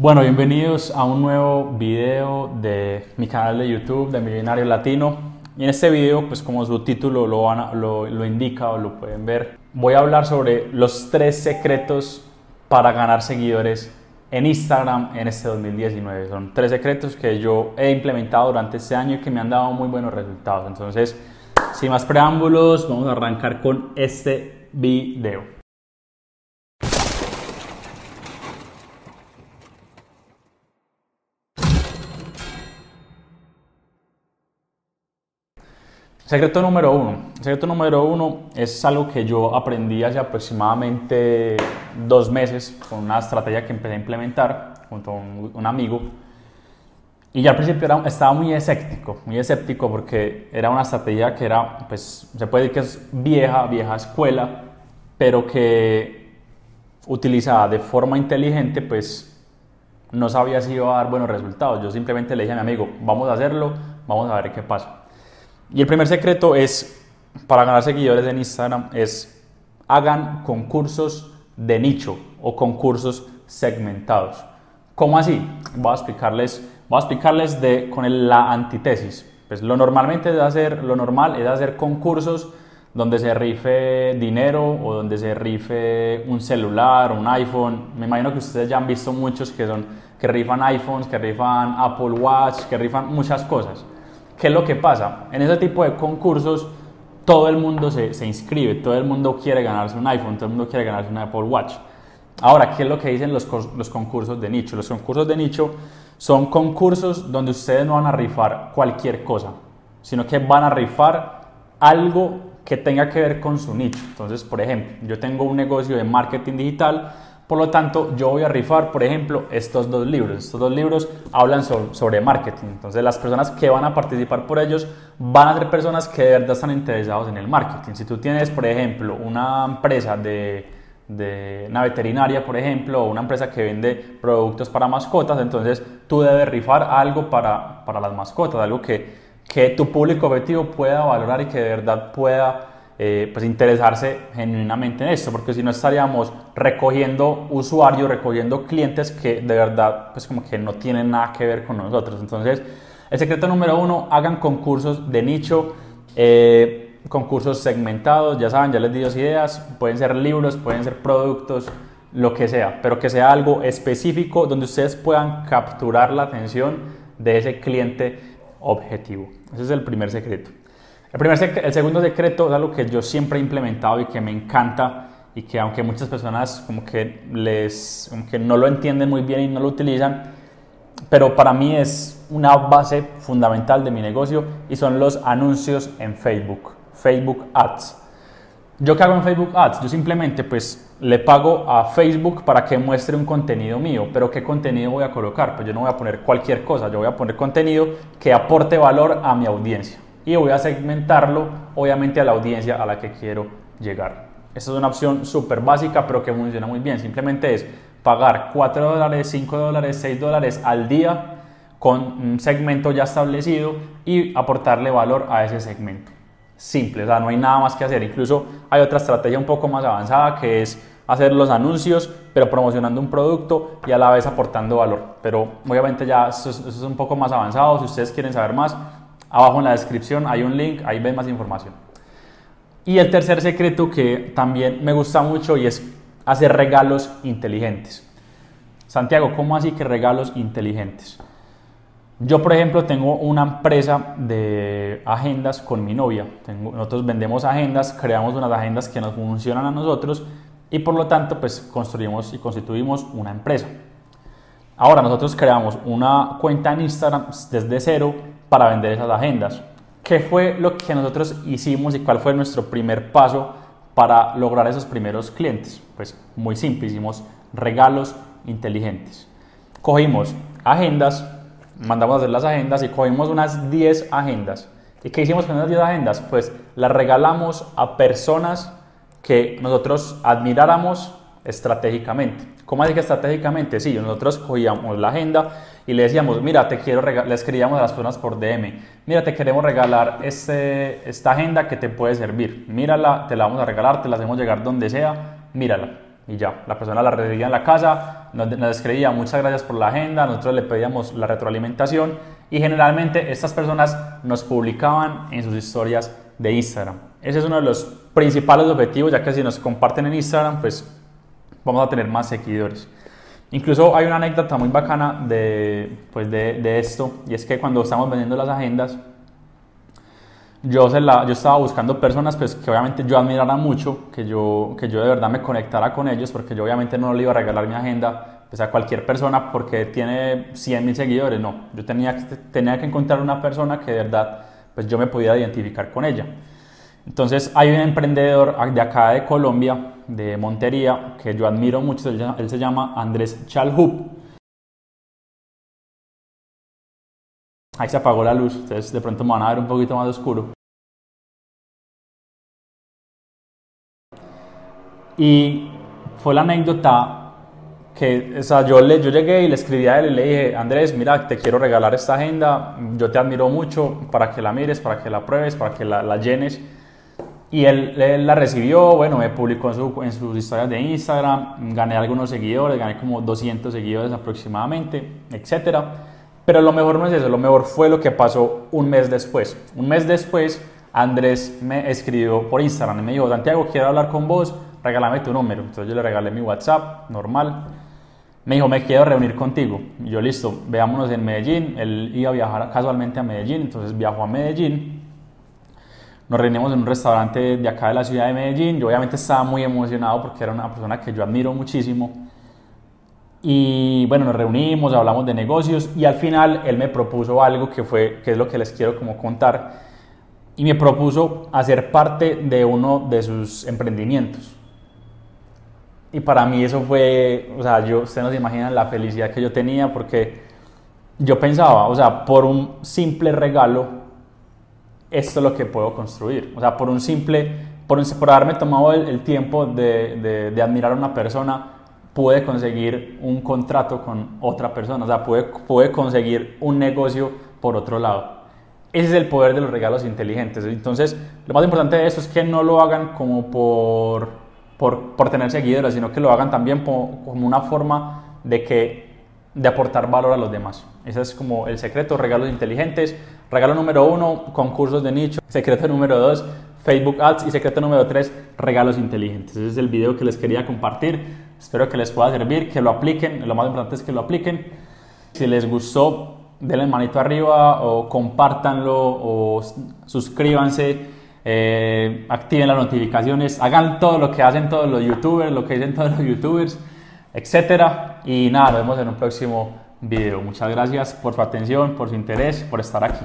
Bueno, bienvenidos a un nuevo video de mi canal de YouTube de Millonario Latino. Y en este video, pues como su título lo, lo, indica o lo pueden ver, voy a hablar sobre los tres secretos para ganar seguidores en Instagram en este 2019. Son tres secretos que yo he implementado durante este año y que me han dado muy buenos resultados. Entonces, sin más preámbulos, vamos a arrancar con este video. Secreto número uno. Secreto número uno es algo que yo aprendí hace aproximadamente dos meses con una estrategia que empecé a implementar junto a un, amigo. Y ya al principio era, estaba muy escéptico, muy escéptico porque era una estrategia que era, pues se puede decir que es vieja, vieja escuela, pero que utilizada de forma inteligente, pues no sabía si iba a dar buenos resultados. Yo simplemente le dije a mi amigo, vamos a hacerlo, vamos a ver qué pasa. Y el primer secreto es, para ganar seguidores en Instagram, es hagan concursos de nicho o concursos segmentados. ¿Cómo así? Voy a explicarles, voy a explicarles de, con la antítesis. Pues lo normalmente es hacer, lo normal es hacer concursos donde se rife dinero o donde se rife un celular, un iPhone. Me imagino que ustedes ya han visto muchos que son que rifan iPhones, que rifan Apple Watch, que rifan muchas cosas. ¿Qué es lo que pasa? En ese tipo de concursos todo el mundo se, se, inscribe, todo el mundo quiere ganarse un iPhone, todo el mundo quiere ganarse un Apple Watch. Ahora, ¿qué es lo que dicen los, los concursos de nicho? Los concursos de nicho son concursos donde ustedes no van a rifar cualquier cosa, sino que van a rifar algo que tenga que ver con su nicho. Entonces, por ejemplo, yo tengo un negocio de marketing digital, por lo tanto, yo voy a rifar, por ejemplo, estos dos libros. Estos dos libros hablan sobre, marketing. Entonces, las personas que van a participar por ellos van a ser personas que de verdad están interesados en el marketing. Si tú tienes, por ejemplo, una empresa de, una veterinaria, por ejemplo, o una empresa que vende productos para mascotas, entonces tú debes rifar algo para, las mascotas, algo que, que tu público objetivo pueda valorar y que de verdad pueda eh, pues interesarse genuinamente en esto, porque si no estaríamos recogiendo usuarios, recogiendo clientes que de verdad pues como que no tienen nada que ver con nosotros. Entonces, el secreto número uno, hagan concursos de nicho, eh, concursos segmentados, ya saben, ya les di dos ideas, pueden ser libros, pueden ser productos, lo que sea, pero que sea algo específico donde ustedes puedan capturar la atención de ese cliente objetivo. Ese es el primer secreto. El, primer el segundo secreto es algo que yo siempre he implementado y que me encanta y que aunque muchas personas como que, les, como que no lo entienden muy bien y no lo utilizan, pero para mí es una base fundamental de mi negocio y son los anuncios en Facebook, Facebook Ads. ¿Yo qué hago en Facebook Ads? Yo simplemente pues le pago a Facebook para que muestre un contenido mío, pero ¿qué contenido voy a colocar? Pues yo no voy a poner cualquier cosa, yo voy a poner contenido que aporte valor a mi audiencia y voy a segmentarlo obviamente a la audiencia a la que quiero llegar. Esta es una opción súper básica pero que funciona muy bien. Simplemente es pagar 4 dólares, 5 dólares, 6 dólares al día con un segmento ya establecido y aportarle valor a ese segmento. Simple, o sea, no hay nada más que hacer. Incluso hay otra estrategia un poco más avanzada que es hacer los anuncios, pero promocionando un producto y a la vez aportando valor. Pero obviamente ya eso es, eso es un poco más avanzado. Si ustedes quieren saber más, Abajo en la descripción hay un link, ahí ven más información. Y el tercer secreto que también me gusta mucho y es hacer regalos inteligentes. Santiago, ¿cómo así que regalos inteligentes? Yo, por ejemplo, tengo una empresa de agendas con mi novia. nosotros vendemos agendas, creamos unas agendas que nos funcionan a nosotros y por lo tanto, pues construimos y constituimos una empresa. Ahora nosotros creamos una cuenta en Instagram desde cero para vender esas agendas. ¿Qué fue lo que nosotros hicimos y cuál fue nuestro primer paso para lograr esos primeros clientes? Pues muy simple, hicimos regalos inteligentes. Cogimos agendas, mandamos a hacer las agendas y cogimos unas 10 agendas. ¿Y qué hicimos con esas 10 agendas? Pues las regalamos a personas que nosotros admiráramos estratégicamente. ¿Cómo así que estratégicamente? Sí, nosotros cogíamos la agenda y le decíamos, mira, te quiero le escribíamos a las personas por DM, mira, te queremos regalar este, esta agenda que te puede servir, mírala, te la vamos a regalar, te la hacemos llegar donde sea, mírala. y ya. La persona la recibía en la casa, nos, nos escribía muchas gracias por la agenda, nosotros le pedíamos la retroalimentación y generalmente estas personas nos publicaban en sus historias de Instagram. Ese es uno de los principales objetivos, ya que si nos comparten en Instagram, pues vamos a tener más seguidores. Incluso hay una anécdota muy bacana de, pues de, de esto, y es que cuando estamos vendiendo las agendas, yo, se la, yo estaba buscando personas pues, que obviamente yo admirara mucho, que yo, que yo de verdad me conectara con ellos, porque yo obviamente no le iba a regalar mi agenda pues, a cualquier persona porque tiene 100 mil seguidores, no, yo tenía, tenía que encontrar una persona que de verdad pues, yo me pudiera identificar con ella. Entonces hay un emprendedor de acá de Colombia, de Montería, que yo admiro mucho, él, se llama Andrés Chalhup. Ahí se apagó la luz, entonces de pronto me van a ver un poquito más oscuro. Y fue la anécdota que, o sea, yo, le, yo llegué y le escribí a él y le dije, Andrés, mira, te quiero regalar esta agenda, yo te admiro mucho para que la mires, para que la pruebes, para que la, la llenes. Y él, él, la recibió, bueno, me publicó en, su, en, sus historias de Instagram, gané algunos seguidores, gané como 200 seguidores aproximadamente, etcétera. Pero lo mejor no es eso, lo mejor fue lo que pasó un mes después. Un mes después, Andrés me escribió por Instagram y me dijo, Santiago, quiero hablar con vos, regálame tu número. Entonces yo le regalé mi WhatsApp, normal. Me dijo, me quiero reunir contigo. Y yo, listo, veámonos en Medellín. Él iba a viajar casualmente a Medellín, entonces viajó a Medellín. Nos reunimos en un restaurante de acá de la ciudad de Medellín. Yo obviamente estaba muy emocionado porque era una persona que yo admiro muchísimo. Y bueno, nos reunimos, hablamos de negocios y al final él me propuso algo que fue, que es lo que les quiero como contar, y me propuso hacer parte de uno de sus emprendimientos. Y para mí eso fue, o sea, yo, ustedes no se imaginan la felicidad que yo tenía porque yo pensaba, o sea, por un simple regalo, esto es lo que puedo construir. O sea, por un simple, por, por haberme tomado el, el tiempo de, de, de admirar a una persona, puede conseguir un contrato con otra persona, o sea, puede, puede conseguir un negocio por otro lado. Ese es el poder de los regalos inteligentes. Entonces, lo más importante de eso es que no lo hagan como por, por, por tener seguidores, sino que lo hagan también como una forma de, que, de aportar valor a los demás. Ese es como el secreto, regalos inteligentes. Regalo número uno, concursos de nicho. Secreto número dos, Facebook Ads. Y secreto número tres, regalos inteligentes. Ese es el video que les quería compartir. Espero que les pueda servir, que lo apliquen. Lo más importante es que lo apliquen. Si les gustó, denle manito arriba o compártanlo o suscríbanse. Eh, activen las notificaciones, hagan todo lo que hacen todos los youtubers, lo que dicen todos los youtubers, etcétera. Y nada, nos vemos en un próximo video. Muchas gracias por su atención, por su interés, por estar aquí.